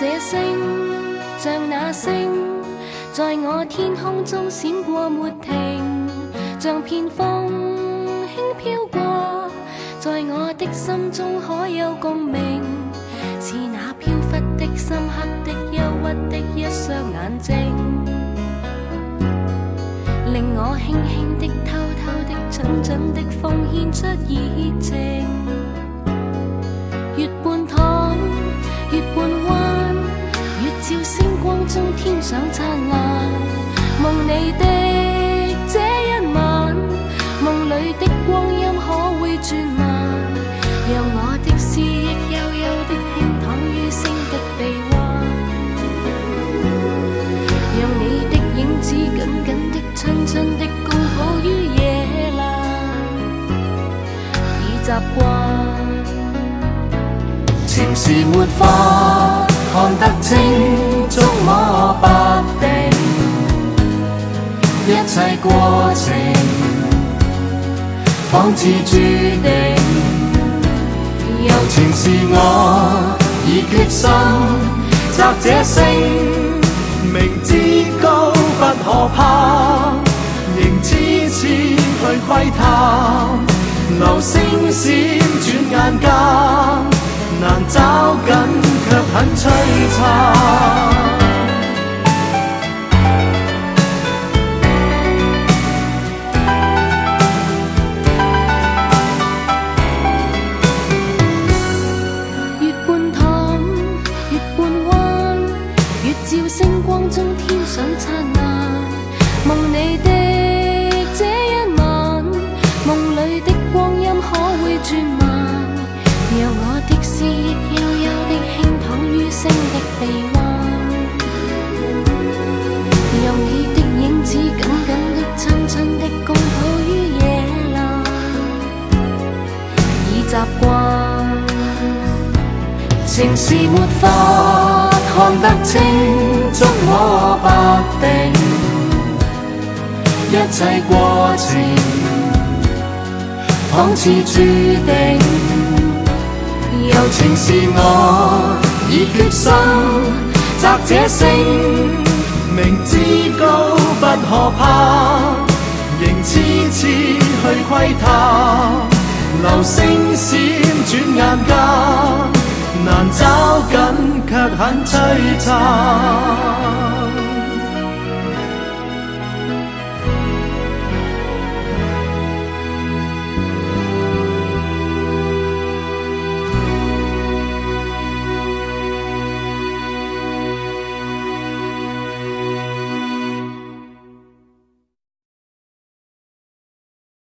这星，像那星，在我天空中闪过没停，像片风轻飘过，在我的心中可有共鸣？是那飘忽的、深刻的、忧郁的一双眼睛，令我轻轻的、偷偷的、蠢蠢的奉献出热情。天上灿烂。梦你的这一晚，梦里的光阴可会转慢？让我的思忆悠悠的轻躺于星的臂弯，让你的影子紧紧的、亲亲的共抱于夜阑，已习惯。情是没法看得清，捉摸不定，一切过程仿似注定。柔情是我已决心择这星，明知高不可攀，仍痴痴去窥探。流星闪转眼间，难找紧中天上灿烂。梦你的这一晚，梦里的光阴可会转慢？让我的思忆悠悠的轻躺于星的臂弯，让你的影子紧紧的、亲亲的共抱于夜阑，已习惯。情是没法看得清，捉摸不定，一切过程仿似注定。柔情是我已决心择这星，明知高不可攀，仍痴痴去窥探。流星闪转眼间。难找紧，却很璀璨。